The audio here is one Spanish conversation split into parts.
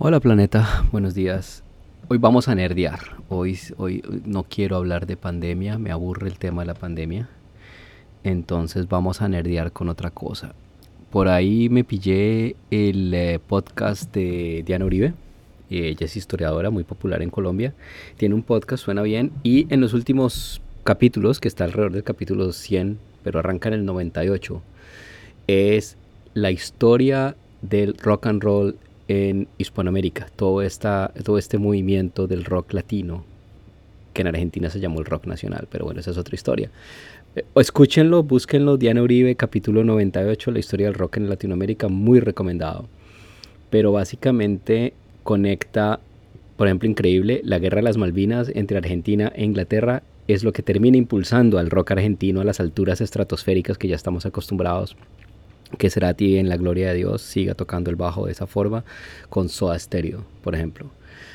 Hola planeta, buenos días. Hoy vamos a nerdear. Hoy, hoy no quiero hablar de pandemia, me aburre el tema de la pandemia. Entonces vamos a nerdear con otra cosa. Por ahí me pillé el eh, podcast de Diana Uribe. Ella es historiadora muy popular en Colombia. Tiene un podcast, suena bien. Y en los últimos capítulos, que está alrededor del capítulo 100, pero arranca en el 98, es la historia del rock and roll en Hispanoamérica, todo, esta, todo este movimiento del rock latino, que en Argentina se llamó el rock nacional, pero bueno, esa es otra historia. Eh, escúchenlo, búsquenlo, Diana Uribe, capítulo 98, la historia del rock en Latinoamérica, muy recomendado. Pero básicamente conecta, por ejemplo, increíble, la guerra de las Malvinas entre Argentina e Inglaterra es lo que termina impulsando al rock argentino a las alturas estratosféricas que ya estamos acostumbrados que ti en la gloria de Dios siga tocando el bajo de esa forma con Soda Stereo, por ejemplo.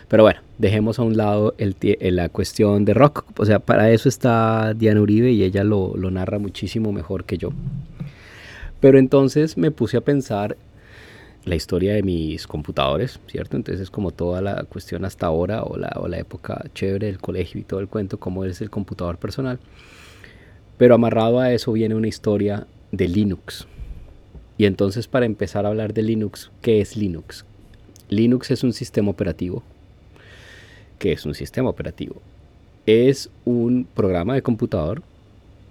Pero bueno, dejemos a un lado el, la cuestión de rock. O sea, para eso está Diana Uribe y ella lo, lo narra muchísimo mejor que yo. Pero entonces me puse a pensar la historia de mis computadores, ¿cierto? Entonces como toda la cuestión hasta ahora o la, o la época chévere del colegio y todo el cuento, cómo es el computador personal. Pero amarrado a eso viene una historia de Linux. Y entonces para empezar a hablar de Linux, ¿qué es Linux? Linux es un sistema operativo. ¿Qué es un sistema operativo? Es un programa de computador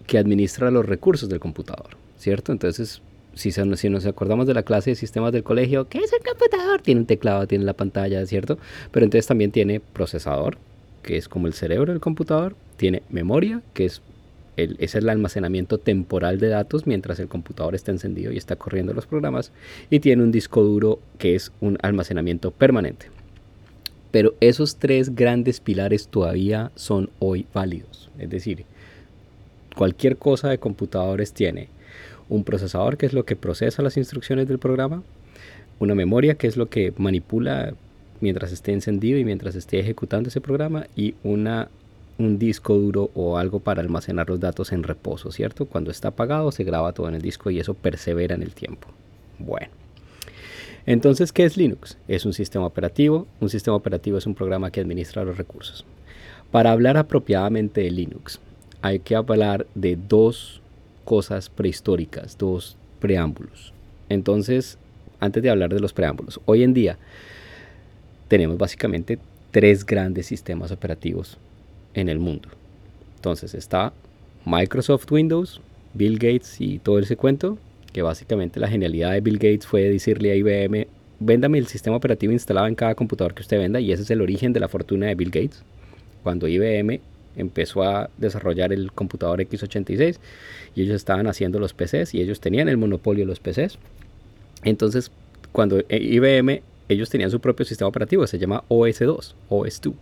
que administra los recursos del computador, ¿cierto? Entonces, si, si nos acordamos de la clase de sistemas del colegio, ¿qué es el computador? Tiene un teclado, tiene la pantalla, ¿cierto? Pero entonces también tiene procesador, que es como el cerebro del computador, tiene memoria, que es ese es el almacenamiento temporal de datos mientras el computador está encendido y está corriendo los programas y tiene un disco duro que es un almacenamiento permanente. Pero esos tres grandes pilares todavía son hoy válidos. Es decir, cualquier cosa de computadores tiene un procesador que es lo que procesa las instrucciones del programa, una memoria que es lo que manipula mientras esté encendido y mientras esté ejecutando ese programa y una un disco duro o algo para almacenar los datos en reposo, ¿cierto? Cuando está apagado se graba todo en el disco y eso persevera en el tiempo. Bueno. Entonces, ¿qué es Linux? Es un sistema operativo. Un sistema operativo es un programa que administra los recursos. Para hablar apropiadamente de Linux, hay que hablar de dos cosas prehistóricas, dos preámbulos. Entonces, antes de hablar de los preámbulos, hoy en día tenemos básicamente tres grandes sistemas operativos en el mundo. Entonces está Microsoft Windows, Bill Gates y todo ese cuento, que básicamente la genialidad de Bill Gates fue decirle a IBM, véndame el sistema operativo instalado en cada computador que usted venda y ese es el origen de la fortuna de Bill Gates. Cuando IBM empezó a desarrollar el computador x86 y ellos estaban haciendo los PCs y ellos tenían el monopolio de los PCs. Entonces, cuando IBM, ellos tenían su propio sistema operativo, se llama OS2, OS2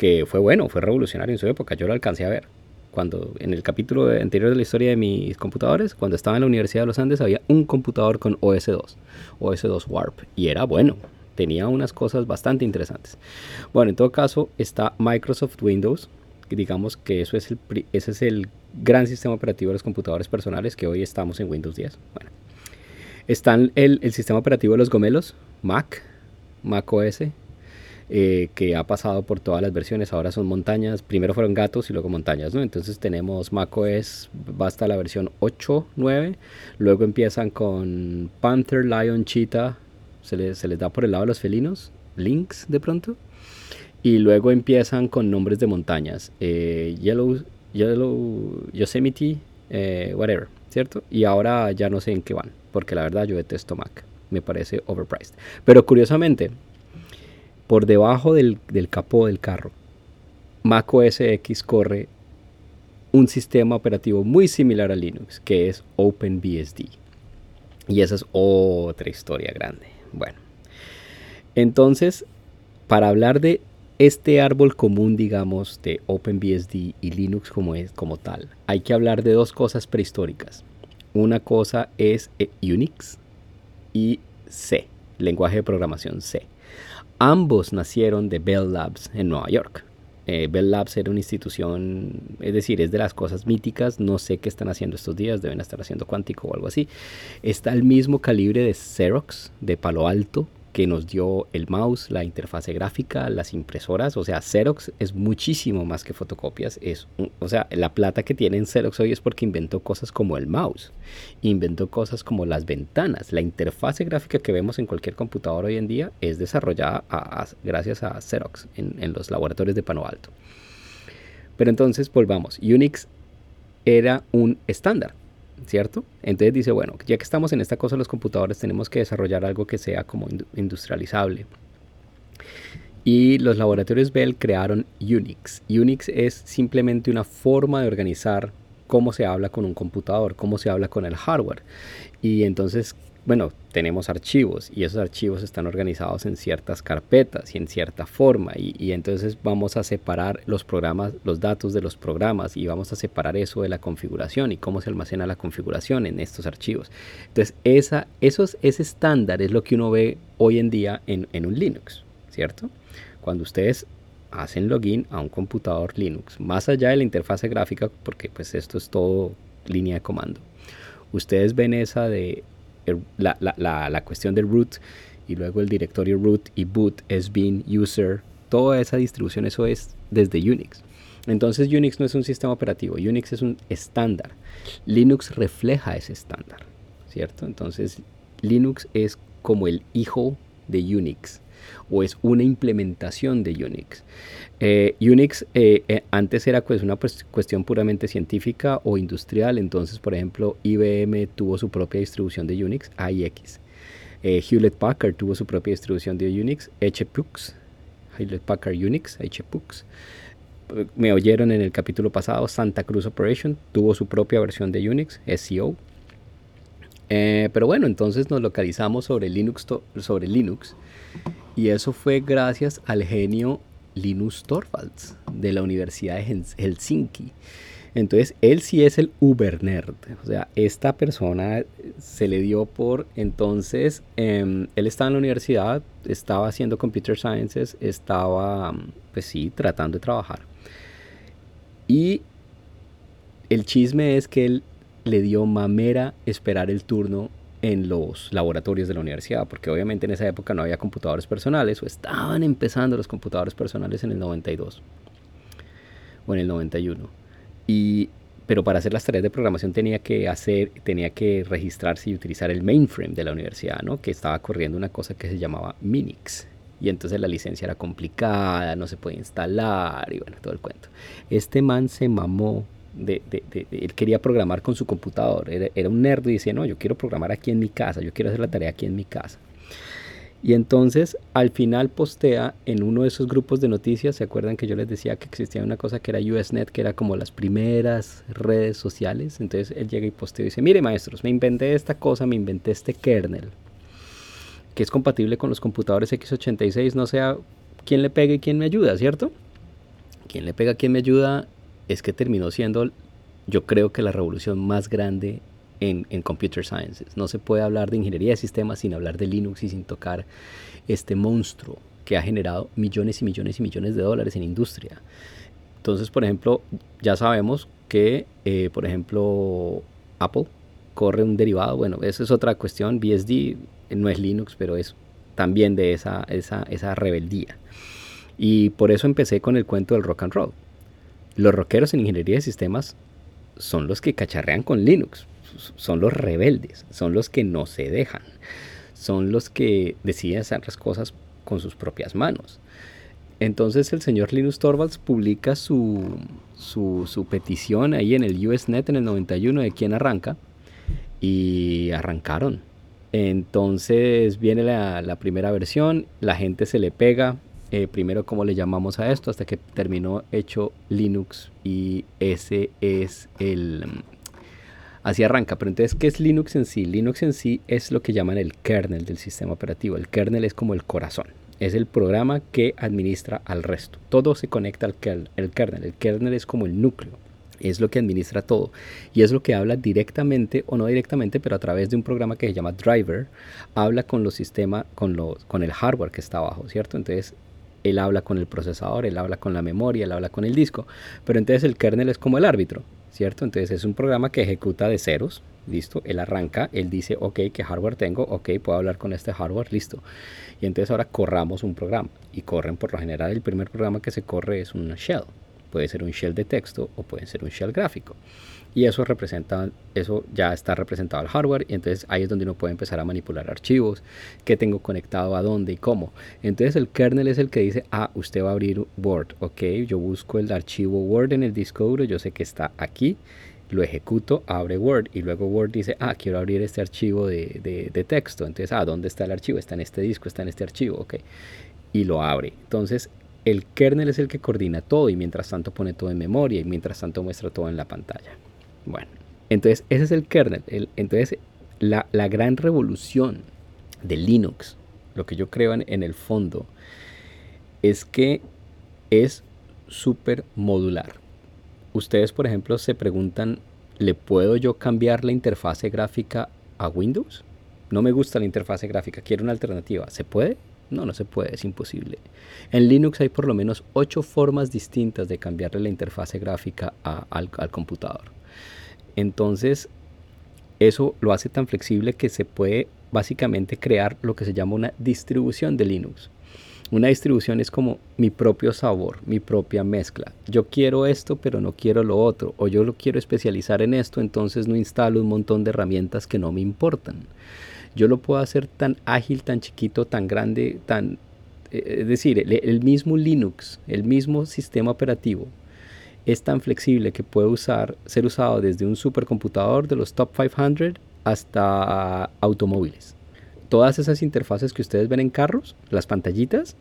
que fue bueno, fue revolucionario en su época, yo lo alcancé a ver. Cuando en el capítulo anterior de la historia de mis computadores, cuando estaba en la Universidad de los Andes, había un computador con OS2, OS2 Warp, y era bueno, tenía unas cosas bastante interesantes. Bueno, en todo caso está Microsoft Windows, digamos que eso es el, ese es el gran sistema operativo de los computadores personales que hoy estamos en Windows 10. Bueno, están el, el sistema operativo de los gomelos, Mac, Mac OS, eh, que ha pasado por todas las versiones. Ahora son montañas. Primero fueron gatos y luego montañas, ¿no? Entonces tenemos macOS, basta la versión 8, 9. Luego empiezan con Panther, Lion, Cheetah. Se les, da por el lado de los felinos. Lynx de pronto. Y luego empiezan con nombres de montañas. Eh, Yellow, Yellow, Yosemite, eh, whatever, ¿cierto? Y ahora ya no sé en qué van. Porque la verdad yo detesto Mac. Me parece overpriced. Pero curiosamente, por debajo del, capó del carro, Mac OS X corre un sistema operativo muy similar a Linux, que es OpenBSD. Y esa es otra historia grande. Bueno, entonces, para hablar de este árbol común, digamos, de OpenBSD y Linux como, es, como tal, hay que hablar de dos cosas prehistóricas. Una cosa es eh, Unix y C, lenguaje de programación C. Ambos nacieron de Bell Labs en Nueva York. Eh, Bell Labs era una institución, es decir, es de las cosas míticas, no sé qué están haciendo estos días, deben estar haciendo cuántico o algo así. Está al mismo calibre de Xerox, de Palo Alto, que nos dio el mouse, la interfase gráfica, las impresoras, o sea, Xerox es muchísimo más que fotocopias, es, o sea, la plata que tiene en Xerox hoy es porque inventó cosas como el mouse, inventó cosas como las ventanas, la interfase gráfica que vemos en cualquier computador hoy en día es desarrollada gracias a Xerox en, en los laboratorios de Palo Alto. Pero entonces volvamos, Unix era un estándar ¿cierto? Entonces dice, bueno, ya que estamos en esta cosa los computadores, tenemos que desarrollar algo que sea como industrializable. Y los laboratorios Bell crearon Unix. Unix es simplemente una forma de organizar cómo se habla con un computador, cómo se habla con el hardware. Y entonces bueno, tenemos archivos y esos archivos están organizados en ciertas carpetas y en cierta forma y, entonces vamos a separar los programas, los datos de los programas y vamos a separar eso de la configuración y cómo se almacena la configuración en estos archivos. Entonces esa, esos, ese estándar es lo que uno ve hoy en día en, en un Linux, ¿cierto? Cuando ustedes hacen login a un computador Linux, más allá de la interfase gráfica, porque pues esto es todo línea de comando. Ustedes ven esa de la, la, la, cuestión del root y luego el directorio root y boot es bin user, toda esa distribución, eso es desde Unix. Entonces Unix no es un sistema operativo, Unix es un estándar. Linux refleja ese estándar, ¿cierto? Entonces Linux es como el hijo de Unix o es una implementación de Unix. Eh, Unix eh, eh, antes era pues una pues, cuestión puramente científica o industrial, entonces por ejemplo IBM tuvo su propia distribución de Unix, AIX. Hewlett Packard tuvo su propia distribución de Unix, HPUX, Hewlett Packard Unix, HPUX. Me oyeron en el capítulo pasado, Santa Cruz Operation tuvo su propia versión de Unix, SCO. pero bueno, entonces nos localizamos sobre Linux, sobre Linux y eso fue gracias al genio Linus Torvalds de la Universidad de Helsinki. Entonces, él sí es el Uber nerd. O sea, esta persona se le dio por. Entonces, em, él estaba en la universidad, estaba haciendo computer sciences, estaba, pues sí, tratando de trabajar. Y el chisme es que él le dio mamera esperar el turno en los laboratorios de la universidad, porque obviamente en esa época no había computadores personales o estaban empezando los computadores personales en el 92 o en el 91. Y, pero para hacer las tareas de programación tenía que hacer, tenía que registrarse y utilizar el mainframe de la universidad, ¿no? que estaba corriendo una cosa que se llamaba Minix. Y entonces la licencia era complicada, no se podía instalar y bueno, todo el cuento. Este man se mamó de, él quería programar con su computador, era, un nerd y decía, no, yo quiero programar aquí en mi casa, yo quiero hacer la tarea aquí en mi casa. Y entonces al final postea en uno de esos grupos de noticias, ¿se acuerdan que yo les decía que existía una cosa que era USNet, que era como las primeras redes sociales? Entonces él llega y postea y dice, mire maestros, me inventé esta cosa, me inventé este kernel, que es compatible con los computadores x86, no sea quién le pega y quién me ayuda, ¿cierto? ¿Quién le pega, quién me ayuda? Es que terminó siendo, yo creo que la revolución más grande en, en, computer sciences. No se puede hablar de ingeniería de sistemas sin hablar de Linux y sin tocar este monstruo que ha generado millones y millones y millones de dólares en industria. Entonces, por ejemplo, ya sabemos que, eh, por ejemplo, Apple corre un derivado, bueno, eso es otra cuestión, BSD no es Linux, pero es también de esa, esa, esa rebeldía. Y por eso empecé con el cuento del rock and roll. Los rockeros en ingeniería de sistemas son los que cacharrean con Linux, son los rebeldes, son los que no se dejan, son los que deciden hacer las cosas con sus propias manos. Entonces el señor Linus Torvalds publica su, su, petición ahí en el USNet en el 91 de quién arranca y arrancaron. Entonces viene la, la primera versión, la gente se le pega, eh, primero cómo le llamamos a esto hasta que terminó hecho Linux y ese es el... Mm, así arranca, pero entonces, ¿qué es Linux en sí? Linux en sí es lo que llaman el kernel del sistema operativo. El kernel es como el corazón, es el programa que administra al resto. Todo se conecta al kernel. El kernel, el kernel es como el núcleo es lo que administra todo y es lo que habla directamente o no directamente, pero a través de un programa que se llama driver, habla con los sistemas, con, los, con el hardware que está abajo, ¿cierto? Entonces él habla con el procesador, él habla con la memoria, él habla con el disco, pero entonces el kernel es como el árbitro. ¿cierto? Entonces es un programa que ejecuta de ceros, listo, él arranca, él dice, ok, ¿qué hardware tengo? Ok, puedo hablar con este hardware, listo. Y entonces ahora corramos un programa y corren por lo general, el primer programa que se corre es un shell, puede ser un shell de texto o puede ser un shell gráfico. Y eso representa, eso ya está representado al hardware y entonces ahí es donde uno puede empezar a manipular archivos, qué tengo conectado a dónde y cómo. Entonces el kernel es el que dice, ah, usted va a abrir Word, ok, yo busco el archivo Word en el disco duro, yo sé que está aquí, lo ejecuto, abre Word y luego Word dice, ah, quiero abrir este archivo de, de, texto. Entonces, ah, ¿dónde está el archivo? Está en este disco, está en este archivo, ok. Y lo abre. Entonces, el kernel es el que coordina todo y mientras tanto pone todo en memoria y mientras tanto muestra todo en la pantalla. Bueno, entonces ese es el kernel. entonces, la, gran revolución de Linux, lo que yo creo en, en el fondo, es que es súper modular ustedes, por ejemplo, se preguntan, ¿le puedo yo cambiar la interfase gráfica a Windows? No me gusta la interfase gráfica, quiero una alternativa. ¿Se puede? No, no se puede, es imposible. En Linux hay por lo menos ocho formas distintas de cambiarle la interfase gráfica al, al computador. Entonces, eso lo hace tan flexible que se puede básicamente crear lo que se llama una distribución de Linux. Una distribución es como mi propio sabor, mi propia mezcla. Yo quiero esto, pero no quiero lo otro. O yo lo quiero especializar en esto, entonces no instalo un montón de herramientas que no me importan. Yo lo puedo hacer tan ágil, tan chiquito, tan grande, tan... Eh, es decir, el, mismo Linux, el mismo sistema operativo, es tan flexible que puede usar, ser usado desde un supercomputador de los top 500 hasta automóviles todas esas interfaces que ustedes ven en carros, las pantallitas,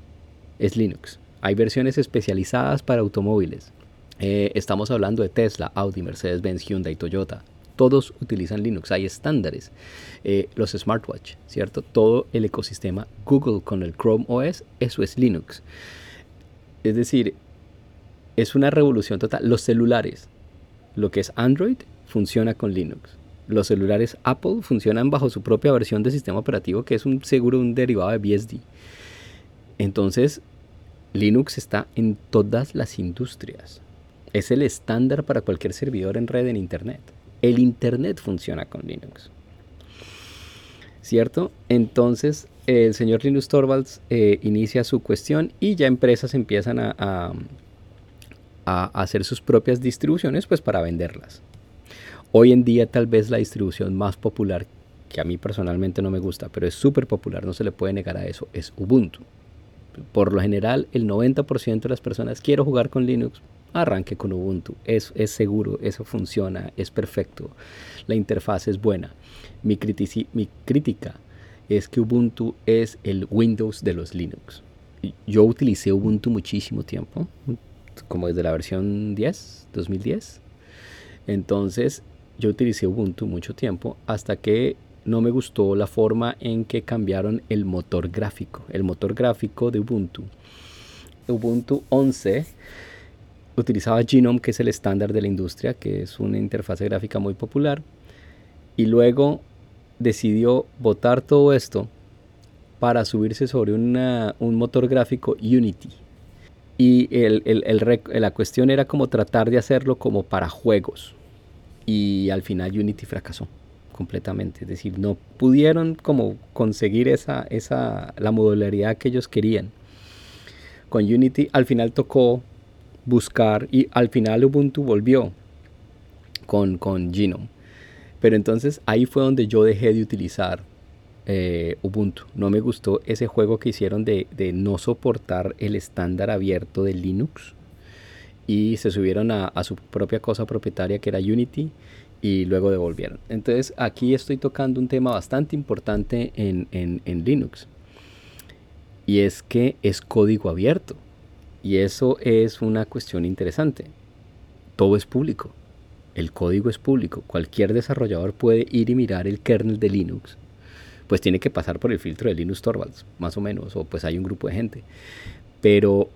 es Linux. Hay versiones especializadas para automóviles. Eh, estamos hablando de Tesla, Audi, Mercedes-Benz, Hyundai, Toyota. Todos utilizan Linux. Hay estándares. Eh, los smartwatch, ¿cierto? Todo el ecosistema Google con el Chrome OS, eso es Linux. Es decir, es una revolución total. Los celulares, lo que es Android, funciona con Linux los celulares Apple funcionan bajo su propia versión de sistema operativo que es un seguro un derivado de BSD. Entonces, Linux está en todas las industrias. Es el estándar para cualquier servidor en red en Internet. El Internet funciona con Linux. ¿Cierto? Entonces, el señor Linus Torvalds eh, inicia su cuestión y ya empresas empiezan a, hacer sus propias distribuciones pues para venderlas. Hoy en día tal vez la distribución más popular, que a mí personalmente no me gusta, pero es súper popular, no se le puede negar a eso, es Ubuntu. Por lo general, el 90% de las personas quiero jugar con Linux, arranque con Ubuntu. Es, es seguro, eso funciona, es perfecto. La interfaz es buena. Mi, mi crítica es que Ubuntu es el Windows de los Linux. Yo utilicé Ubuntu muchísimo tiempo, como desde la versión 10, 2010. Entonces, yo utilicé Ubuntu mucho tiempo hasta que no me gustó la forma en que cambiaron el motor gráfico, el motor gráfico de Ubuntu. Ubuntu 11 utilizaba Genome, que es el estándar de la industria, que es una interfaz gráfica muy popular, y luego decidió botar todo esto para subirse sobre un motor gráfico Unity. Y la cuestión era como tratar de hacerlo como para juegos, y al final Unity fracasó completamente, es decir, no pudieron como conseguir esa, esa, la modularidad que ellos querían. Con Unity al final tocó buscar y al final Ubuntu volvió con, con Genome. Pero entonces ahí fue donde yo dejé de utilizar eh, Ubuntu. No me gustó ese juego que hicieron de, de no soportar el estándar abierto de Linux y se subieron a, su propia cosa propietaria que era Unity y luego devolvieron. Entonces aquí estoy tocando un tema bastante importante en, en, Linux y es que es código abierto y eso es una cuestión interesante. Todo es público. El código es público. Cualquier desarrollador puede ir y mirar el kernel de Linux. Pues tiene que pasar por el filtro de Linux Torvalds, más o menos, o pues hay un grupo de gente. Pero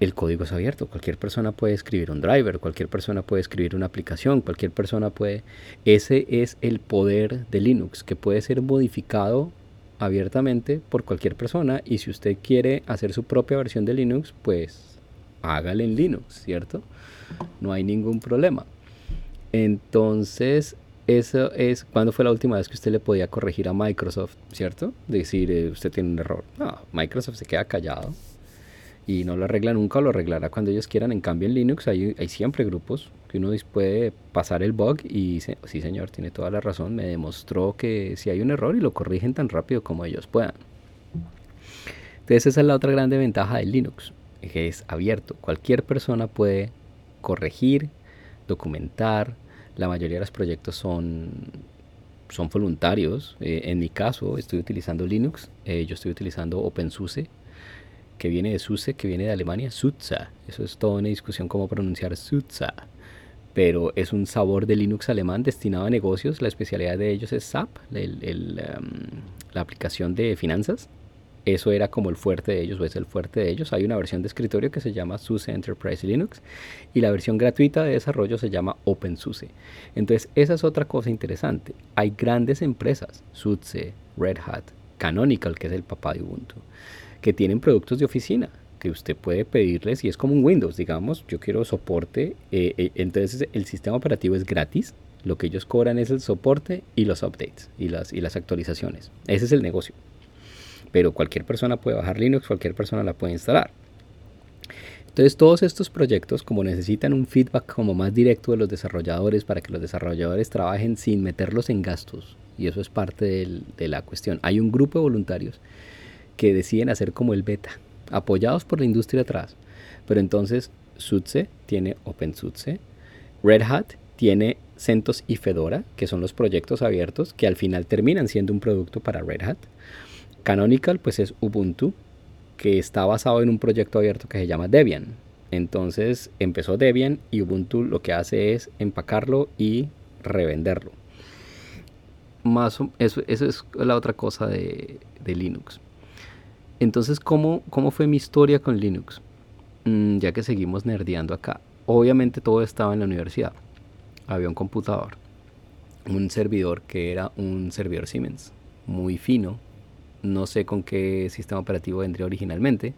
el código es abierto, cualquier persona puede escribir un driver, cualquier persona puede escribir una aplicación, cualquier persona puede... Ese es el poder de Linux, que puede ser modificado abiertamente por cualquier persona y si usted quiere hacer su propia versión de Linux, pues hágale en Linux, ¿cierto? No hay ningún problema. Entonces, eso es cuando fue la última vez que usted le podía corregir a Microsoft, ¿cierto? Decir, eh, usted tiene un error. No, Microsoft se queda callado y no lo arregla nunca lo arreglará cuando ellos quieran. En cambio, en Linux hay, hay siempre grupos que uno puede pasar el bug y dice, sí señor, tiene toda la razón, me demostró que si hay un error y lo corrigen tan rápido como ellos puedan. Entonces esa es la otra grande ventaja de Linux, que es abierto. Cualquier persona puede corregir, documentar. La mayoría de los proyectos son, son voluntarios. Eh, en mi caso estoy utilizando Linux, eh, yo estoy utilizando OpenSUSE, que viene de SUSE, que viene de Alemania, SUTSA. Eso es toda una discusión cómo pronunciar SUTSA. Pero es un sabor de Linux alemán destinado a negocios. La especialidad de ellos es SAP, em, la aplicación de finanzas eso era como el fuerte de ellos o es el fuerte de ellos. Hay una versión de escritorio que se llama SUSE Enterprise Linux y la versión gratuita de desarrollo se llama OpenSUSE. Entonces, esa es otra cosa interesante. Hay grandes empresas, SUSE, Red Hat, Canonical, que es el papá de Ubuntu, que tienen productos de oficina que usted puede pedirles y es como un Windows, digamos, yo quiero soporte, eh, eh, entonces el sistema operativo es gratis, lo que ellos cobran es el soporte y los updates y las, y las actualizaciones. Ese es el negocio pero cualquier persona puede bajar Linux, cualquier persona la puede instalar. Entonces todos estos proyectos como necesitan un feedback como más directo de los desarrolladores para que los desarrolladores trabajen sin meterlos en gastos y eso es parte de la cuestión. Hay un grupo de voluntarios que deciden hacer como el beta, apoyados por la industria atrás. Pero entonces SUSE tiene OpenSUSE, Red Hat tiene CentOS y Fedora, que son los proyectos abiertos que al final terminan siendo un producto para Red Hat. Canonical pues es Ubuntu, que está basado en un proyecto abierto que se llama Debian. Entonces empezó Debian y Ubuntu lo que hace es empacarlo y revenderlo. Más, eso, eso es la otra cosa de, Linux. Entonces, ¿cómo, ¿cómo, fue mi historia con Linux? Mm, ya que seguimos nerdeando acá. Obviamente todo estaba en la universidad. Había un computador, un servidor que era un servidor Siemens, muy fino, no sé con qué sistema operativo vendría originalmente,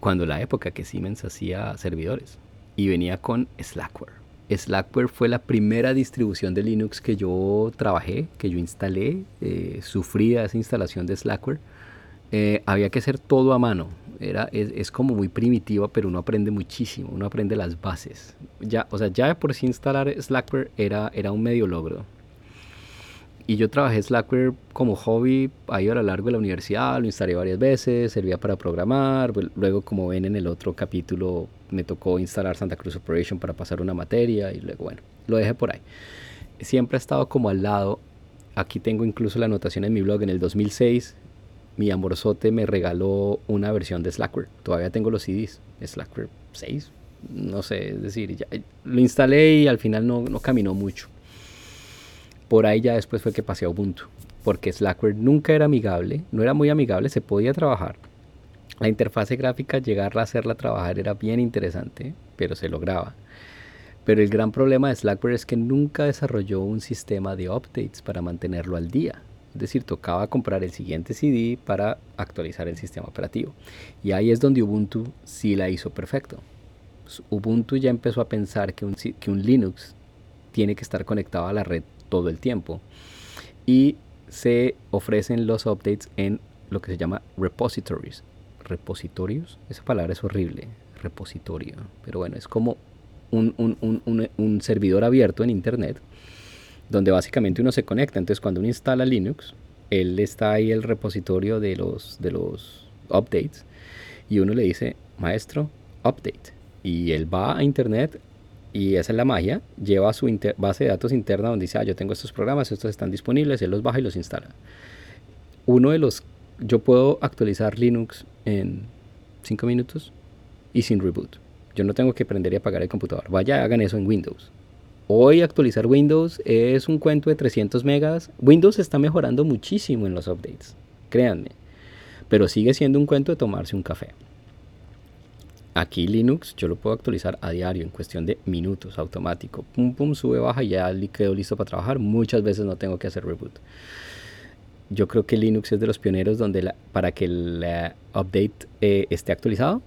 cuando la época que Siemens hacía servidores y venía con Slackware. Slackware fue la primera distribución de Linux que yo trabajé, que yo instalé, eh, sufrí esa instalación de Slackware. Eh, había que hacer todo a mano. Era, es, como muy primitiva, pero uno aprende muchísimo, uno aprende las bases. Ya, o sea, ya por sí instalar Slackware era, era un medio logro y yo trabajé Slackware como hobby ahí a lo largo de la universidad, lo instalé varias veces, servía para programar, pues, luego como ven en el otro capítulo me tocó instalar Santa Cruz Operation para pasar una materia y luego bueno, lo dejé por ahí. Siempre ha estado como al lado, aquí tengo incluso la anotación en mi blog, en el 2006 mi amorzote me regaló una versión de Slackware, todavía tengo los CDs, Slackware 6, no sé, es decir, ya, lo instalé y al final no, no caminó mucho por ahí ya después fue que pasé a Ubuntu, porque Slackware nunca era amigable, no era muy amigable, se podía trabajar. La interfase gráfica, llegarla a hacerla trabajar era bien interesante, pero se lograba. Pero el gran problema de Slackware es que nunca desarrolló un sistema de updates para mantenerlo al día. Es decir, tocaba comprar el siguiente CD para actualizar el sistema operativo. Y ahí es donde Ubuntu sí la hizo perfecto. Ubuntu ya empezó a pensar que un, Linux tiene que estar conectado a la red todo el tiempo. Y se ofrecen los updates en lo que se llama repositories. ¿Repositorios? Esa palabra es horrible, repositorio. Pero bueno, es como un, servidor abierto en Internet donde básicamente uno se conecta. Entonces cuando uno instala Linux, él está ahí el repositorio de los, de los updates y uno le dice, maestro, update. Y él va a Internet, y esa es la magia, lleva su base de datos interna donde dice, ah, yo tengo estos programas, estos están disponibles, él los baja y los instala. Uno de los, yo puedo actualizar Linux en 5 minutos y sin reboot. Yo no tengo que prender y apagar el computador. Vaya, hagan eso en Windows. Hoy actualizar Windows es un cuento de 300 megas. Windows está mejorando muchísimo en los updates, créanme. Pero sigue siendo un cuento de tomarse un café. Aquí Linux yo lo puedo actualizar a diario en cuestión de minutos, automático. Pum, pum, sube, baja y ya quedo listo para trabajar. Muchas veces no tengo que hacer reboot. Yo creo que Linux es de los pioneros donde para que el update eh, esté actualizado,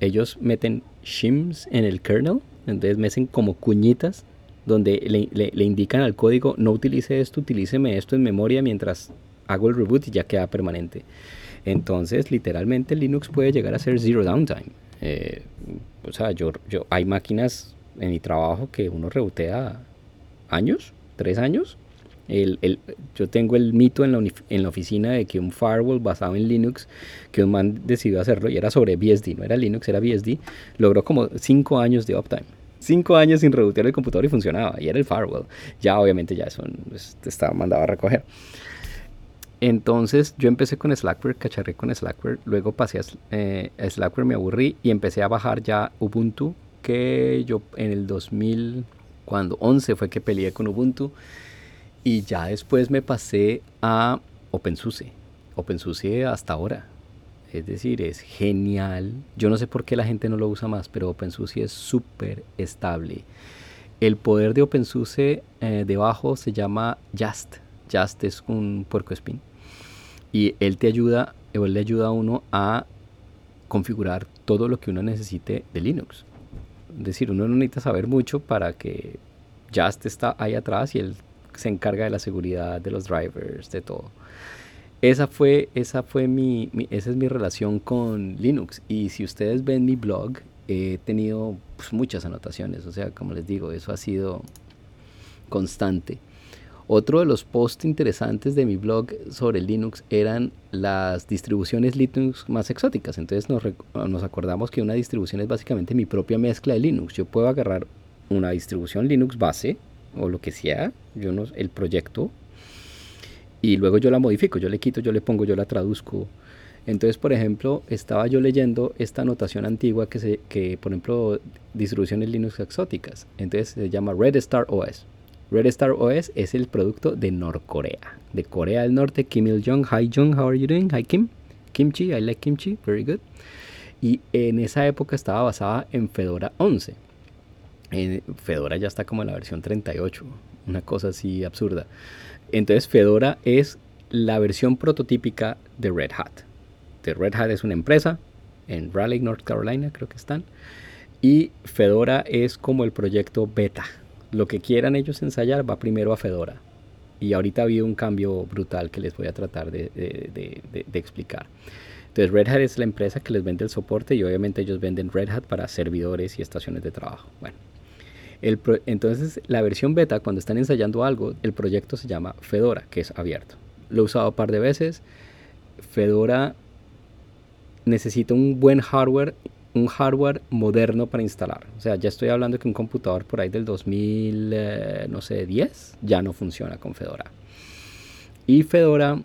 ellos meten shims en el kernel, entonces meten como cuñitas donde le, indican al código no utilice esto, utilíceme esto en memoria mientras hago el reboot y ya queda permanente. Entonces, literalmente Linux puede llegar a ser zero downtime. Eh, o sea, yo, yo, hay máquinas en mi trabajo que uno rebotea años, tres años. El, el, yo tengo el mito en la, en la, oficina de que un firewall basado en Linux, que un man decidió hacerlo y era sobre BSD, no era Linux, era BSD, logró como cinco años de uptime cinco años sin rebotear el computador y funcionaba. Y era el firewall. Ya obviamente ya eso pues, estaba mandado a recoger. Entonces yo empecé con Slackware, cacharré con Slackware, luego pasé a, eh, Slackware, me aburrí y empecé a bajar ya Ubuntu, que yo en el 2000, cuando 11 fue que peleé con Ubuntu y ya después me pasé a OpenSUSE, OpenSUSE hasta ahora. Es decir, es genial. Yo no sé por qué la gente no lo usa más, pero OpenSUSE es súper estable. El poder de OpenSUSE eh, debajo se llama Just. Just es un puerco spin. Y él te ayuda, o él le ayuda a uno a configurar todo lo que uno necesite de Linux. Es decir, uno no necesita saber mucho para que Just está ahí atrás y él se encarga de la seguridad de los drivers, de todo. Esa fue, esa fue mi, esa es mi relación con Linux. Y si ustedes ven mi blog, he tenido pues, muchas anotaciones. O sea, como les digo, eso ha sido constante. Otro de los posts interesantes de mi blog sobre Linux eran las distribuciones Linux más exóticas. Entonces nos, nos, acordamos que una distribución es básicamente mi propia mezcla de Linux. Yo puedo agarrar una distribución Linux base o lo que sea, yo el proyecto y luego yo la modifico, yo le quito, yo le pongo, yo la traduzco. Entonces, por ejemplo, estaba yo leyendo esta notación antigua que, se, que por ejemplo, distribuciones Linux exóticas. Entonces se llama Red Star OS. Red Star OS es el producto de Norcorea, de Corea del Norte. Kim Il Jong, hi Jong, how are you doing? Hi Kim. Kimchi, I like kimchi, very good. Y en esa época estaba basada en Fedora 11. En Fedora ya está como en la versión 38, una cosa así absurda. Entonces Fedora es la versión prototípica de Red Hat. De Red Hat es una empresa en Raleigh, North Carolina, creo que están. Y Fedora es como el proyecto beta. Lo que quieran ellos ensayar va primero a Fedora. Y ahorita ha habido un cambio brutal que les voy a tratar de, de explicar. Entonces Red Hat es la empresa que les vende el soporte y obviamente ellos venden Red Hat para servidores y estaciones de trabajo. Bueno, entonces, la versión beta, cuando están ensayando algo, el proyecto se llama Fedora, que es abierto. Lo he usado un par de veces. Fedora necesita un buen hardware, un hardware moderno para instalar. O sea, ya estoy hablando que un computador por ahí del 2000, eh, no sé, 10, ya no funciona con Fedora. Y Fedora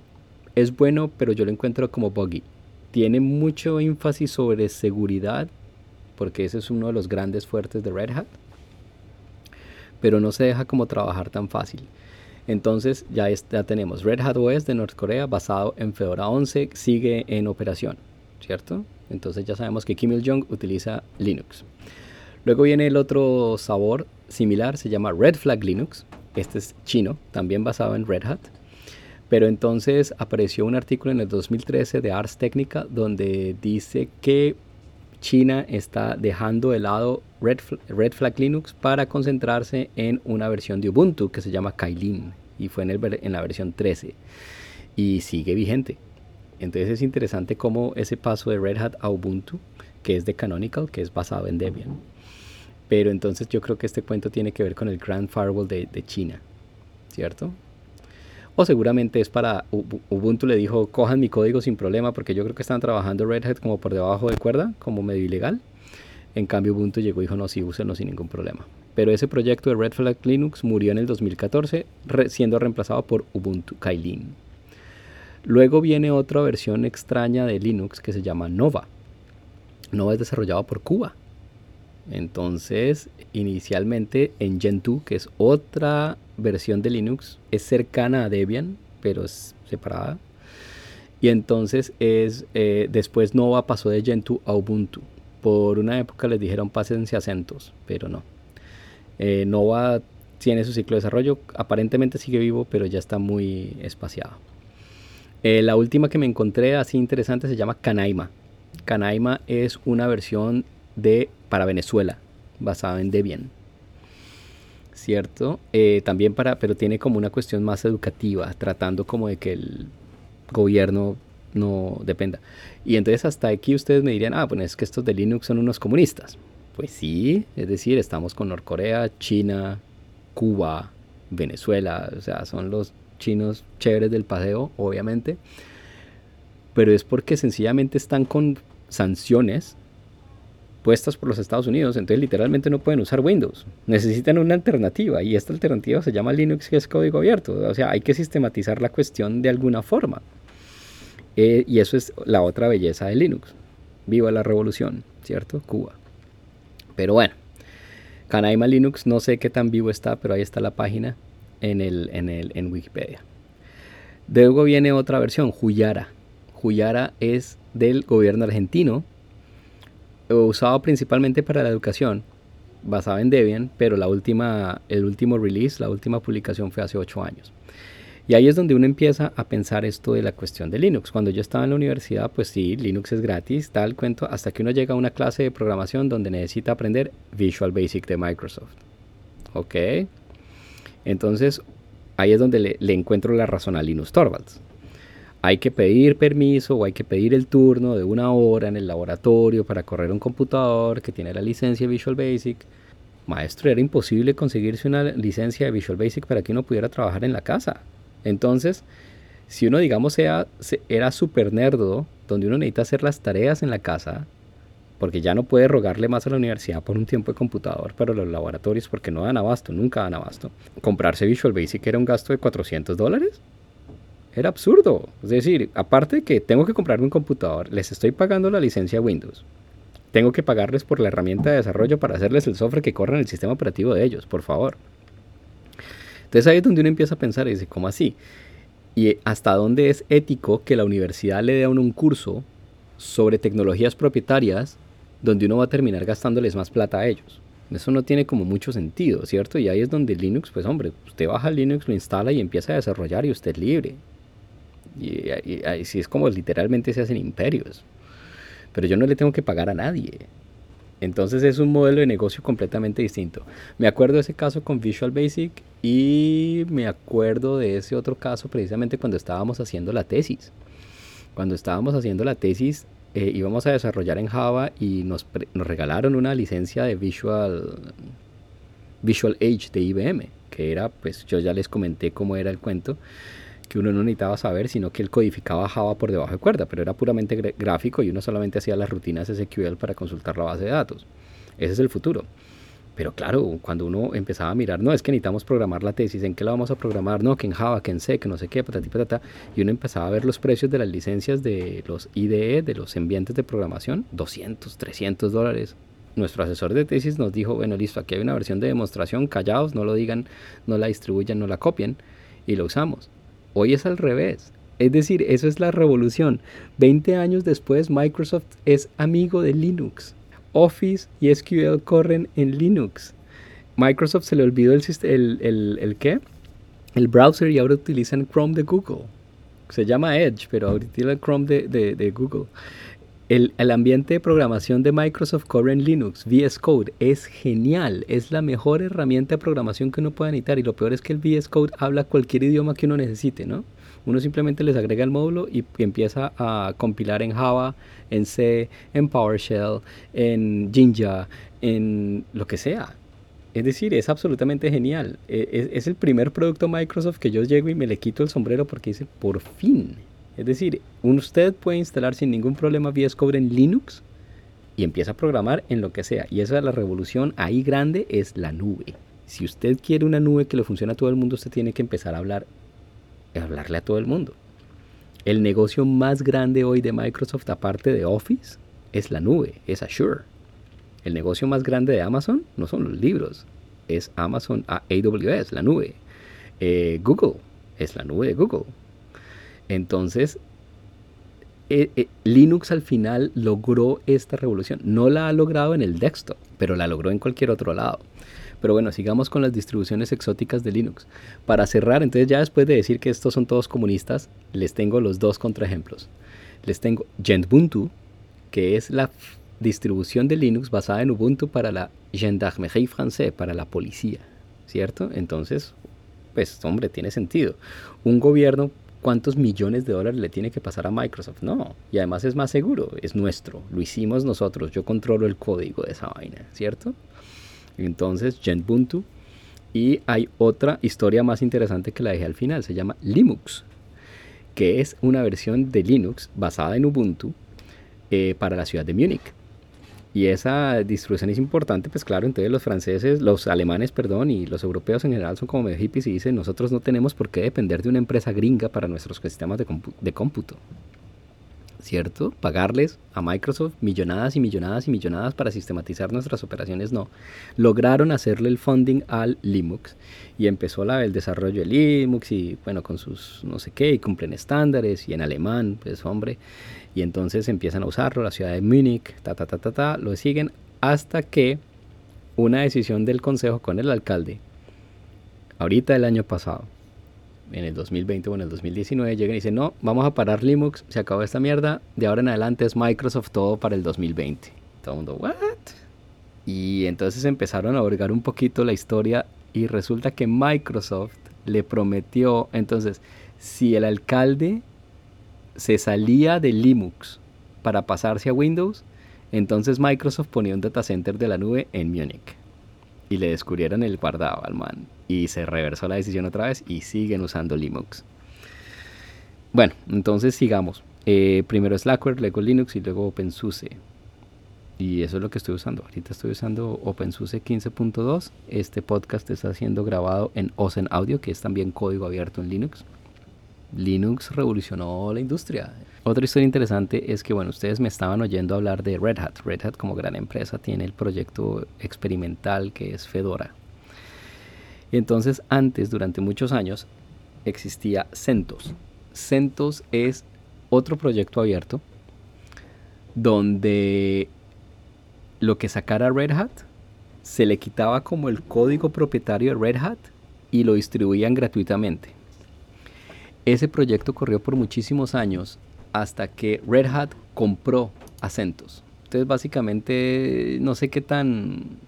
es bueno, pero yo lo encuentro como buggy. Tiene mucho énfasis sobre seguridad, porque ese es uno de los grandes fuertes de Red Hat pero no se deja como trabajar tan fácil. Entonces ya, ya tenemos Red Hat OS de Norcorea basado en Fedora 11, sigue en operación, ¿cierto? Entonces ya sabemos que Kim Il-jong utiliza Linux. Luego viene el otro sabor similar, se llama Red Flag Linux. Este es chino, también basado en Red Hat. Pero entonces apareció un artículo en el 2013 de Ars Technica donde dice que China está dejando de lado Red, Flag Linux para concentrarse en una versión de Ubuntu que se llama Kylin y fue en, el, en la versión 13 y sigue vigente. Entonces es interesante cómo ese paso de Red Hat a Ubuntu, que es de Canonical, que es basado en Debian. Pero entonces yo creo que este cuento tiene que ver con el Grand Firewall de China, ¿cierto? O seguramente es para Ubuntu le dijo, cojan mi código sin problema, porque yo creo que están trabajando Red Hat como por debajo de cuerda, como medio ilegal. En cambio Ubuntu llegó y dijo, no, sí, úsenlo sin ningún problema. Pero ese proyecto de Red Flag Linux murió en el 2014, siendo reemplazado por Ubuntu Kylin. Luego viene otra versión extraña de Linux que se llama Nova. Nova es desarrollado por Cuba. Entonces, inicialmente en Gentoo, que es otra versión de Linux es cercana a Debian, pero es separada. Y entonces es eh, después Nova pasó de Gentoo a Ubuntu. Por una época les dijeron pásense acentos, pero no. Eh, Nova tiene su ciclo de desarrollo, aparentemente sigue vivo, pero ya está muy espaciado. Eh, la última que me encontré así interesante se llama Canaima. Canaima es una versión de para Venezuela, basada en Debian. ¿Cierto? Eh, también para, pero tiene como una cuestión más educativa, tratando como de que el gobierno no dependa. Y entonces hasta aquí ustedes me dirían, ah, bueno, es que estos de Linux son unos comunistas. Pues sí, es decir, estamos con Norcorea, China, Cuba, Venezuela, o sea, son los chinos chéveres del paseo, obviamente. Pero es porque sencillamente están con sanciones puestas por los Estados Unidos, entonces literalmente no pueden usar Windows. Necesitan una alternativa y esta alternativa se llama Linux, que es código abierto. O sea, hay que sistematizar la cuestión de alguna forma. Eh, y eso es la otra belleza de Linux. Viva la revolución, ¿cierto? Cuba. Pero bueno, Canaima Linux no sé qué tan vivo está, pero ahí está la página en, el, en, el, en Wikipedia. Luego viene otra versión, Juyara. Juyara es del gobierno argentino usado principalmente para la educación, basado en Debian, pero la última, el último release, la última publicación fue hace 8 años. Y ahí es donde uno empieza a pensar esto de la cuestión de Linux. Cuando yo estaba en la universidad, pues sí, Linux es gratis, tal cuento, hasta que uno llega a una clase de programación donde necesita aprender Visual Basic de Microsoft. ¿Ok? Entonces, ahí es donde le, le encuentro la razón a Linux Torvalds hay que pedir permiso o hay que pedir el turno de una hora en el laboratorio para correr un computador que tiene la licencia Visual Basic. Maestro, era imposible conseguirse una licencia de Visual Basic para que uno pudiera trabajar en la casa. Entonces, si uno, digamos, sea, era súper nerdo, donde uno necesita hacer las tareas en la casa, porque ya no puede rogarle más a la universidad por un tiempo de computador para los laboratorios, porque no dan abasto, nunca dan abasto. Comprarse Visual Basic era un gasto de 400 dólares. Era absurdo. Es decir, aparte de que tengo que comprarme un computador, les estoy pagando la licencia Windows. Tengo que pagarles por la herramienta de desarrollo para hacerles el software que corra en el sistema operativo de ellos, por favor. Entonces ahí es donde uno empieza a pensar y dice, ¿cómo así? Y hasta dónde es ético que la universidad le dé a uno un curso sobre tecnologías propietarias donde uno va a terminar gastándoles más plata a ellos. Eso no tiene como mucho sentido, ¿cierto? Y ahí es donde Linux, pues hombre, usted baja Linux, lo instala y empieza a desarrollar y usted es libre. Y, ahí sí es como literalmente se hacen imperios. Pero yo no le tengo que pagar a nadie. Entonces es un modelo de negocio completamente distinto. Me acuerdo de ese caso con Visual Basic y me acuerdo de ese otro caso precisamente cuando estábamos haciendo la tesis. Cuando estábamos haciendo la tesis eh, íbamos a desarrollar en Java y nos, nos, regalaron una licencia de Visual, Visual Age de IBM, que era, pues yo ya les comenté cómo era el cuento que uno no necesitaba saber, sino que él codificaba Java por debajo de cuerda, pero era puramente gráfico y uno solamente hacía las rutinas SQL para consultar la base de datos. Ese es el futuro. Pero claro, cuando uno empezaba a mirar, no, es que necesitamos programar la tesis, ¿en qué la vamos a programar? No, que en Java, que en C, que no sé qué, patati, patata. Y uno empezaba a ver los precios de las licencias de los IDE, de los ambientes de programación, 200, 300 dólares. Nuestro asesor de tesis nos dijo, bueno, listo, aquí hay una versión de demostración, callados, no lo digan, no la distribuyan, no la copien, y lo usamos. Hoy es al revés. Es decir, eso es la revolución. 20 años después, Microsoft es amigo de Linux. Office y SQL corren en Linux. Microsoft se le olvidó el, el, el, ¿qué? el browser y ahora utilizan Chrome de Google. Se llama Edge, pero ahora utilizan Chrome de, de, Google. El, ambiente de programación de Microsoft corre en Linux. VS Code es genial. Es la mejor herramienta de programación que uno pueda necesitar. Y lo peor es que el VS Code habla cualquier idioma que uno necesite, ¿no? Uno simplemente les agrega el módulo y, empieza a compilar en Java, en C, en PowerShell, en Jinja, en lo que sea. Es decir, es absolutamente genial. E, es, el primer producto Microsoft que yo llego y me le quito el sombrero porque dice, por fin. Es decir, usted puede instalar sin ningún problema VS Code en Linux y empieza a programar en lo que sea. Y esa es la revolución ahí grande, es la nube. Si usted quiere una nube que le funcione a todo el mundo, usted tiene que empezar a hablar hablarle a todo el mundo. El negocio más grande hoy de Microsoft, aparte de Office, es la nube, es Azure. El negocio más grande de Amazon no son los libros, es Amazon AWS, la nube. Eh, Google es la nube de Google. Entonces, eh, eh, Linux al final logró esta revolución. No la ha logrado en el desktop, pero la logró en cualquier otro lado. Pero bueno, sigamos con las distribuciones exóticas de Linux. Para cerrar, entonces ya después de decir que estos son todos comunistas, les tengo los dos contraejemplos. Les tengo Gentbuntu, que es la distribución de Linux basada en Ubuntu para la gendarmerie française, para la policía. ¿cierto? Entonces, pues hombre, tiene sentido. Un gobierno, ¿cuántos millones de dólares le tiene que pasar a Microsoft? No, y además es más seguro, es nuestro, lo hicimos nosotros, yo controlo el código de esa vaina, ¿cierto? Entonces, Gentbuntu. Y hay otra historia más interesante que la dejé al final, se llama Linux, que es una versión de Linux basada en Ubuntu eh, para la ciudad de Múnich. Y esa distribución es importante, pues claro, entonces los franceses, los alemanes, perdón, y los europeos en general son como medio hippies y dicen, nosotros no tenemos por qué depender de una empresa gringa para nuestros sistemas de, de cómputo. ¿Cierto? Pagarles a Microsoft millonadas y millonadas y millonadas para sistematizar nuestras operaciones, no. Lograron hacerle el funding al Linux y empezó el desarrollo de Linux y bueno, con sus no sé qué, y cumplen estándares y en alemán, pues hombre, y entonces empiezan a usarlo, la ciudad de Múnich, ta, ta, ta, ta, ta, lo siguen hasta que una decisión del consejo con el alcalde, ahorita el año pasado, en el 2020 o en el 2019 llegan y dicen, no, vamos a parar Linux, se acabó esta mierda, de ahora en adelante es Microsoft todo para el 2020. Todo el mundo, ¿what? Y entonces empezaron a orgar un poquito la historia y resulta que Microsoft le prometió, entonces, si el alcalde se salía de Linux para pasarse a Windows, entonces Microsoft ponía un data center de la nube en Múnich. Y le descubrieron el guardado al man y se reversó la decisión otra vez y siguen usando Linux. Bueno, entonces sigamos. Eh, primero Slackware, luego Linux y luego OpenSUSE. Y eso es lo que estoy usando. Ahorita estoy usando OpenSUSE 15.2. Este podcast está siendo grabado en Ozen Audio, que es también código abierto en Linux. Linux revolucionó la industria. Otra historia interesante es que, bueno, ustedes me estaban oyendo hablar de Red Hat. Red Hat como gran empresa tiene el proyecto experimental que es Fedora. Y entonces antes, durante muchos años, existía CentOS. CentOS es otro proyecto abierto donde lo que sacara Red Hat se le quitaba como el código propietario de Red Hat y lo distribuían gratuitamente. Ese proyecto corrió por muchísimos años hasta que Red Hat compró a CentOS. Entonces básicamente no sé qué tan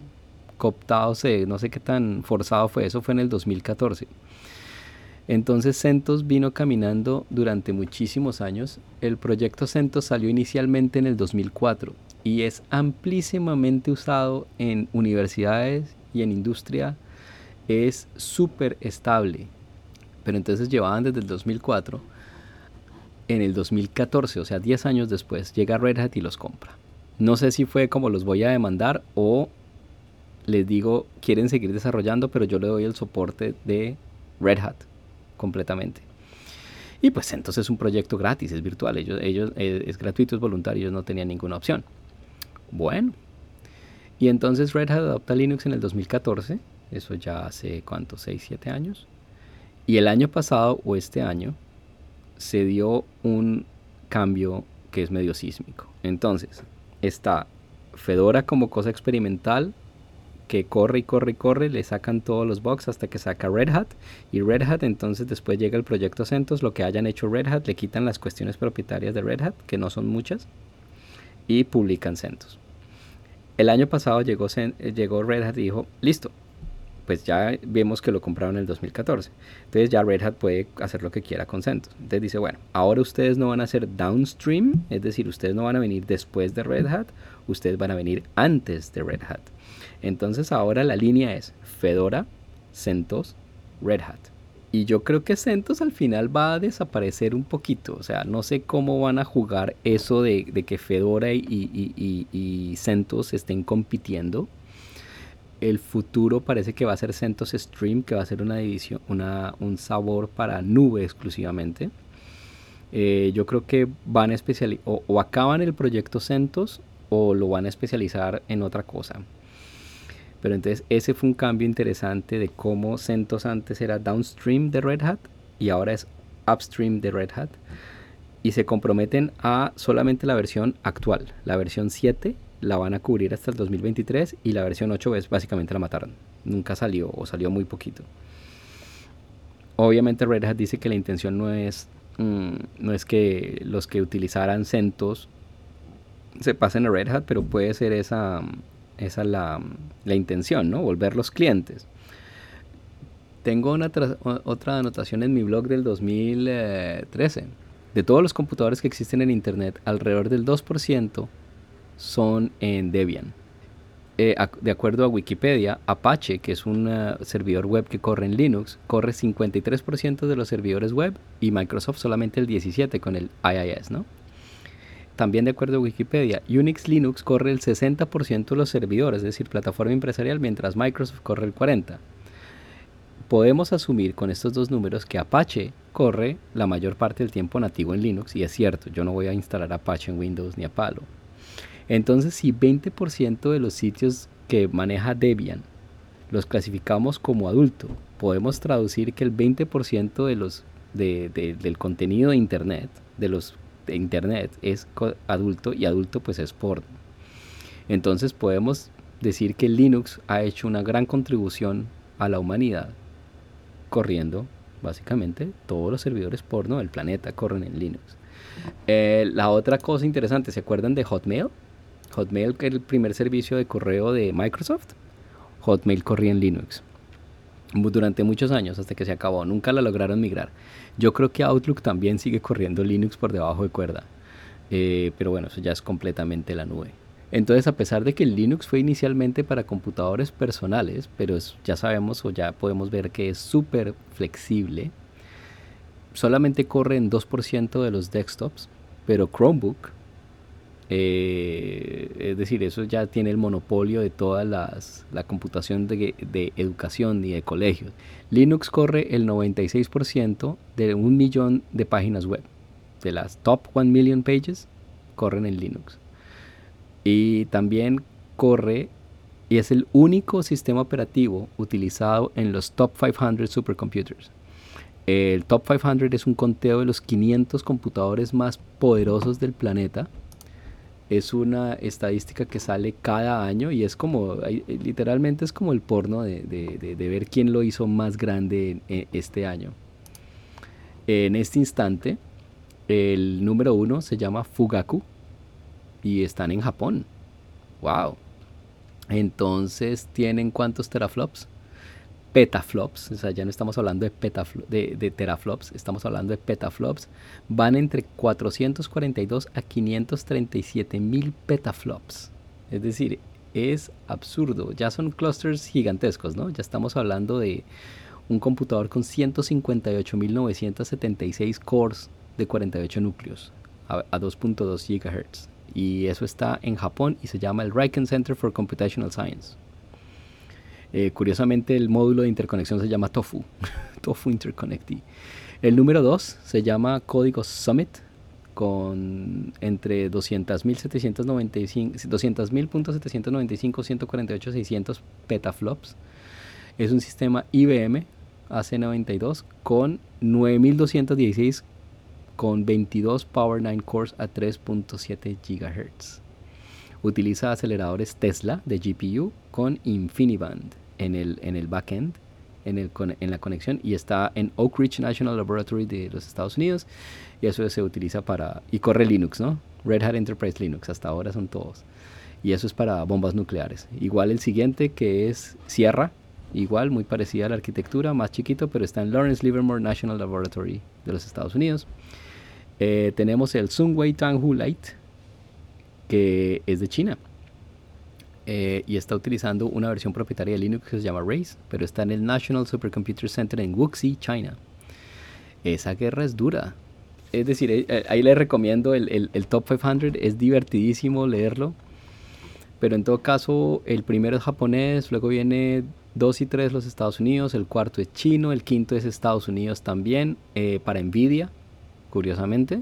cooptado, no sé qué tan forzado fue, eso fue en el 2014. Entonces CentOS vino caminando durante muchísimos años. El proyecto CentOS salió inicialmente en el 2004 y es amplísimamente usado en universidades y en industria. Es súper estable. Pero entonces llevaban desde el 2004. En el 2014, o sea, 10 años después, llega Red Hat y los compra. No sé si fue como los voy a demandar o les digo, quieren seguir desarrollando, pero yo le doy el soporte de Red Hat completamente. Y pues entonces es un proyecto gratis, es virtual, ellos, ellos eh, es gratuito, es voluntario, ellos no tenían ninguna opción. Bueno, y entonces Red Hat adopta Linux en el 2014, eso ya hace cuánto, 6, 7 años. Y el año pasado o este año se dio un cambio que es medio sísmico. Entonces, está Fedora como cosa experimental que corre y corre y corre, le sacan todos los bugs hasta que saca Red Hat y Red Hat entonces después llega el proyecto CentOS, lo que hayan hecho Red Hat, le quitan las cuestiones propietarias de Red Hat, que no son muchas, y publican CentOS. El año pasado llegó, llegó Red Hat y dijo, listo, pues ya vemos que lo compraron en el 2014. Entonces ya Red Hat puede hacer lo que quiera con CentOS. Entonces dice, bueno, ahora ustedes no van a ser downstream, es decir, ustedes no van a venir después de Red Hat, ustedes van a venir antes de Red Hat. Entonces ahora la línea es Fedora, CentOS, Red Hat. Y yo creo que CentOS al final va a desaparecer un poquito. O sea, no sé cómo van a jugar eso de, que Fedora y, CentOS estén compitiendo. El futuro parece que va a ser CentOS Stream, que va a ser una división, una, un sabor para nube exclusivamente. Eh, yo creo que van a especializar, o, o acaban el proyecto CentOS o lo van a especializar en otra cosa. Pero entonces ese fue un cambio interesante de cómo CentOS antes era downstream de Red Hat y ahora es upstream de Red Hat. Y se comprometen a solamente la versión actual. La versión 7 la van a cubrir hasta el 2023 y la versión 8 es básicamente la mataron. Nunca salió o salió muy poquito. Obviamente Red Hat dice que la intención no es, mm, no es que los que utilizaran CentOS se pasen a Red Hat, pero puede ser esa esa es la, intención, ¿no? Volver los clientes. tengo una otra anotación en mi blog del 2013. De todos los computadores que existen en Internet, alrededor del 2% son en Debian. Eh, de acuerdo a Wikipedia, Apache, que es un eh, servidor web que corre en Linux, corre 53% de los servidores web y Microsoft solamente el 17% con el IIS, ¿no? También de acuerdo a Wikipedia, Unix Linux corre el 60% de los servidores, es decir, plataforma empresarial, mientras Microsoft corre el 40%. Podemos asumir con estos dos números que Apache corre la mayor parte del tiempo nativo en Linux, y es cierto, yo no voy a instalar Apache en Windows ni a Palo. Entonces, si 20% de los sitios que maneja Debian los clasificamos como adulto, podemos traducir que el 20% de los, del contenido de Internet, de los de Internet, es adulto y adulto pues es porno. Entonces podemos decir que Linux ha hecho una gran contribución a la humanidad corriendo básicamente todos los servidores porno del planeta corren en Linux. Eh, la otra cosa interesante, ¿se acuerdan de Hotmail? Hotmail, el primer servicio de correo de Microsoft, Hotmail corría en Linux durante muchos años hasta que se acabó. Nunca la lograron migrar. Yo creo que Outlook también sigue corriendo Linux por debajo de cuerda. Eh, pero bueno, eso ya es completamente la nube. Entonces, a pesar de que Linux fue inicialmente para computadores personales, pero ya sabemos o ya podemos ver que es súper flexible, solamente corre en 2% de los desktops, pero Chromebook eh, es decir, eso ya tiene el monopolio de toda la computación de, educación y de colegios. Linux corre el 96% de un millón de páginas web. De las top 1 million pages, corren en Linux. Y también corre y es el único sistema operativo utilizado en los top 500 supercomputers. El top 500 es un conteo de los 500 computadores más poderosos del planeta es una estadística que sale cada año y es como, literalmente es como el porno de, ver quién lo hizo más grande este año. En este instante, el número uno se llama Fugaku y están en Japón. ¡Wow! Entonces, ¿tienen cuántos teraflops? Petaflops, o sea, ya no estamos hablando de, de, teraflops, estamos hablando de petaflops, van entre 442 a 537 mil petaflops. Es decir, es absurdo, ya son clusters gigantescos, ¿no? Ya estamos hablando de un computador con 158.976 cores de 48 núcleos a, a 2.2 GHz. Y eso está en Japón y se llama el Riken Center for Computational Science. Eh, curiosamente el módulo de interconexión se llama TOFU, TOFU Interconnectee. El número 2 se llama código Summit con entre 200.795 200.795 148 600 petaflops. Es un sistema IBM AC92 con 9216 con 22 Power 9 cores a 3.7 GHz. Utiliza aceleradores Tesla de GPU con InfiniBand en el, en el backend, en, el, en la conexión, y está en Oak Ridge National Laboratory de los Estados Unidos, y eso se utiliza para, y corre Linux, ¿no? Red Hat Enterprise Linux, hasta ahora son todos. Y eso es para bombas nucleares. Igual el siguiente que es Sierra, igual muy parecida a la arquitectura, más chiquito, pero está en Lawrence Livermore National Laboratory de los Estados Unidos. Eh, tenemos el Sunway Tanghu Light, que es de China. Eh, y está utilizando una versión propietaria de Linux que se llama Race, pero está en el National Supercomputer Center en Wuxi, China. Esa guerra es dura. Es decir, eh, eh, ahí les recomiendo el, el, Top 500, es divertidísimo leerlo. Pero en todo caso, el primero es japonés, luego viene 2 y 3 los Estados Unidos, el cuarto es chino, el quinto es Estados Unidos también, para Nvidia, curiosamente,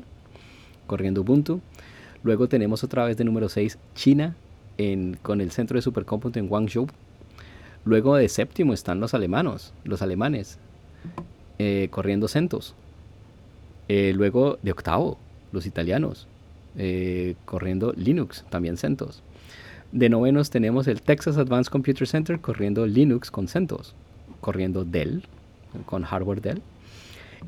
corriendo Ubuntu. Luego tenemos otra vez de número 6 China, con el centro de supercómputo en Guangzhou. Luego de séptimo están los alemanos, los alemanes, eh, corriendo CentOS. Eh, luego de octavo, los italianos, eh, corriendo Linux, también CentOS. De novenos tenemos el Texas Advanced Computer Center corriendo Linux con CentOS, corriendo Dell, con hardware Dell.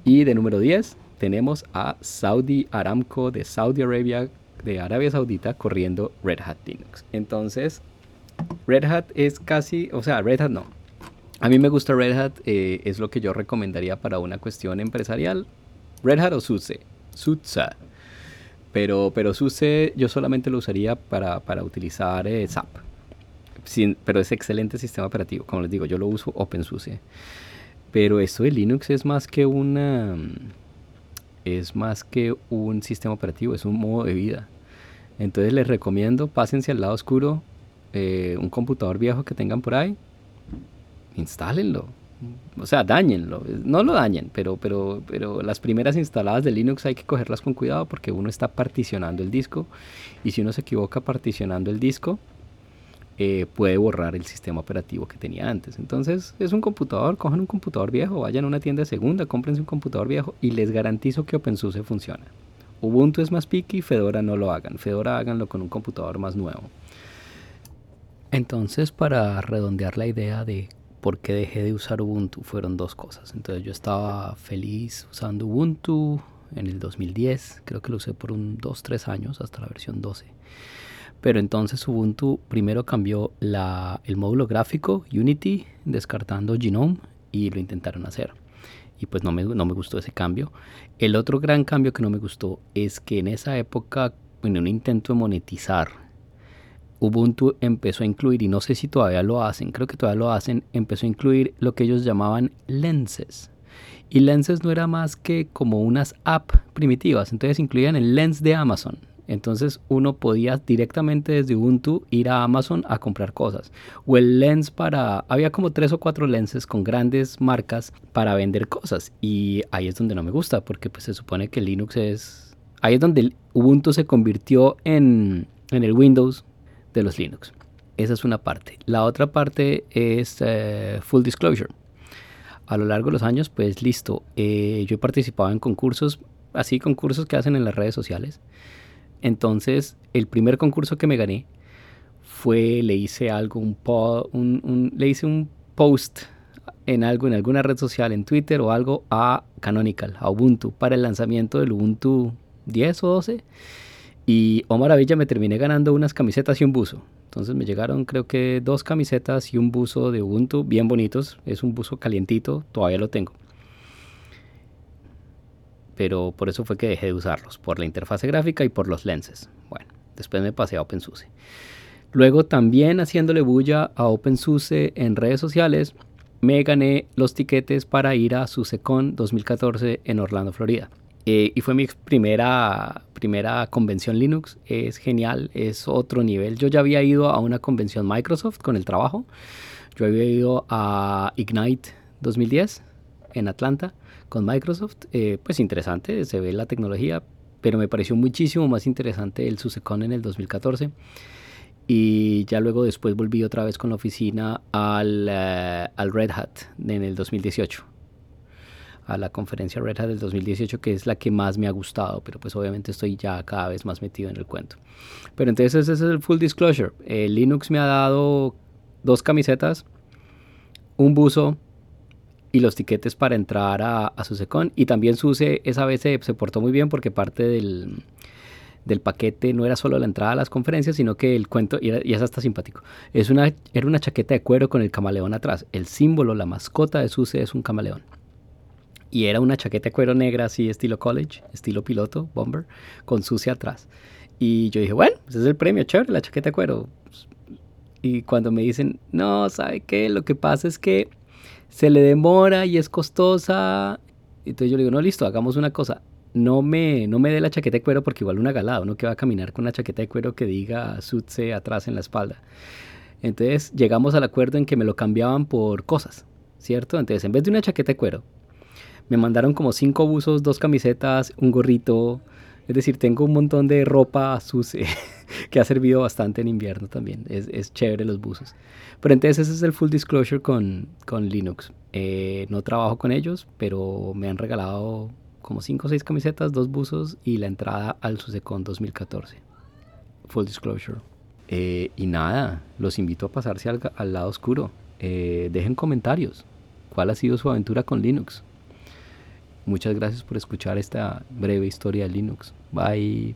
Y de número 10 tenemos a Saudi Aramco de Saudi Arabia de Arabia Saudita corriendo Red Hat Linux. Entonces, Red Hat es casi, o sea, Red Hat no. A mí me gusta Red Hat, eh, es lo que yo recomendaría para una cuestión empresarial. Red Hat o SUSE. SUSE. Pero, pero SUSE yo solamente lo usaría para, para utilizar eh, SAP. Pero es excelente sistema operativo. Como les digo, yo lo uso OpenSUSE. Pero esto de Linux es más que una es más que un sistema operativo, es un modo de vida. Entonces les recomiendo, pásense al lado oscuro, eh, un computador viejo que tengan por ahí, instálenlo. O sea, dañenlo. No lo dañen, pero, pero, pero las primeras instaladas de Linux hay que cogerlas con cuidado porque uno está particionando el disco y si uno se equivoca particionando el disco, eh, puede borrar el sistema operativo que tenía antes. Entonces es un computador, cojan un computador viejo, vayan a una tienda segunda, cómprense un computador viejo y les garantizo que OpenSUSE funciona. Ubuntu es más picky, Fedora no lo hagan. Fedora háganlo con un computador más nuevo. Entonces para redondear la idea de por qué dejé de usar Ubuntu fueron dos cosas. Entonces yo estaba feliz usando Ubuntu en el 2010, creo que lo usé por un 2-3 años hasta la versión 12 pero entonces Ubuntu primero cambió el módulo gráfico Unity descartando Genome y lo intentaron hacer. Y pues no me, no me gustó ese cambio. El otro gran cambio que no me gustó es que en esa época, en un intento de monetizar, Ubuntu empezó a incluir, y no sé si todavía lo hacen, creo que todavía lo hacen, empezó a incluir lo que ellos llamaban lenses. Y lenses no era más que como unas apps primitivas, entonces incluían el lens de Amazon entonces uno podía directamente desde Ubuntu ir a Amazon a comprar cosas. O el lens para... Había como tres o cuatro lenses con grandes marcas para vender cosas. Y ahí es donde no me gusta porque pues se supone que Linux es... Ahí es donde Ubuntu se convirtió en, el Windows de los Linux. Esa es una parte. La otra parte es eh, full disclosure. A lo largo de los años, pues listo, eh, yo he participado en concursos, así concursos que hacen en las redes sociales entonces, el primer concurso que me gané fue, le hice algo, un, un, le hice un post en en alguna red social, en Twitter o algo, a Canonical, a Ubuntu, para el lanzamiento del Ubuntu 10 o 12. Y Omar maravilla me terminé ganando unas camisetas y un buzo. Entonces me llegaron creo que dos camisetas y un buzo de Ubuntu bien bonitos. Es un buzo calientito, todavía lo tengo pero por eso fue que dejé de usarlos, por la interfase gráfica y por los lenses. Bueno, después me pasé a OpenSUSE. Luego también haciéndole bulla a OpenSUSE en redes sociales, me gané los tiquetes para ir a SUSECON 2014 en Orlando, Florida. Eh, y fue mi primera, primera convención Linux. Es genial, es otro nivel. Yo ya había ido a una convención Microsoft con el trabajo. Yo había ido a Ignite 2010 en Atlanta con Microsoft. Eh, pues interesante, se ve la tecnología, pero me pareció muchísimo más interesante el SUSECON en el 2014. Y ya luego después volví otra vez con la oficina al, eh, al Red Hat en el 2018 a la conferencia Red Hat del 2018, que es la que más me ha gustado, pero pues obviamente estoy ya cada vez más metido en el cuento. Pero entonces ese es el full disclosure. Linux me ha dado dos camisetas, un buzo, y los tiquetes para entrar a, a. Y también SUSE esa vez se, portó muy bien porque parte del, paquete no era solo la entrada a las conferencias, sino que el cuento, y, eso está simpático, es una, era una chaqueta de cuero con el camaleón atrás. El símbolo, la mascota de SUSE es un camaleón. Y era una chaqueta de cuero negra así estilo college, estilo piloto, bomber, con SUSE atrás. Y yo dije, bueno, ese es el premio, chévere, la chaqueta de cuero. Y cuando me dicen, no, ¿sabe qué? Lo que pasa es que se le demora y es costosa. Entonces yo le digo, no, listo, hagamos una cosa. No me, no me dé la chaqueta de cuero porque igual una galada, uno que va a caminar con una chaqueta de cuero que diga Sutse atrás en la espalda. Entonces llegamos al acuerdo en que me lo cambiaban por cosas, ¿cierto? Entonces en vez de una chaqueta de cuero, me mandaron como cinco buzos, dos camisetas, un gorrito. Es decir, tengo un montón de ropa sucia que ha servido bastante en invierno también. Es, es chévere los buzos. Pero entonces ese es el full disclosure con, con Linux. Eh, no trabajo con ellos, pero me han regalado como 5 o 6 camisetas, dos buzos y la entrada al SUSECON 2014. Full disclosure. Eh, y nada, los invito a pasarse al, al lado oscuro. Eh, dejen comentarios. ¿Cuál ha sido su aventura con Linux? Muchas gracias por escuchar esta breve historia de Linux. Bye.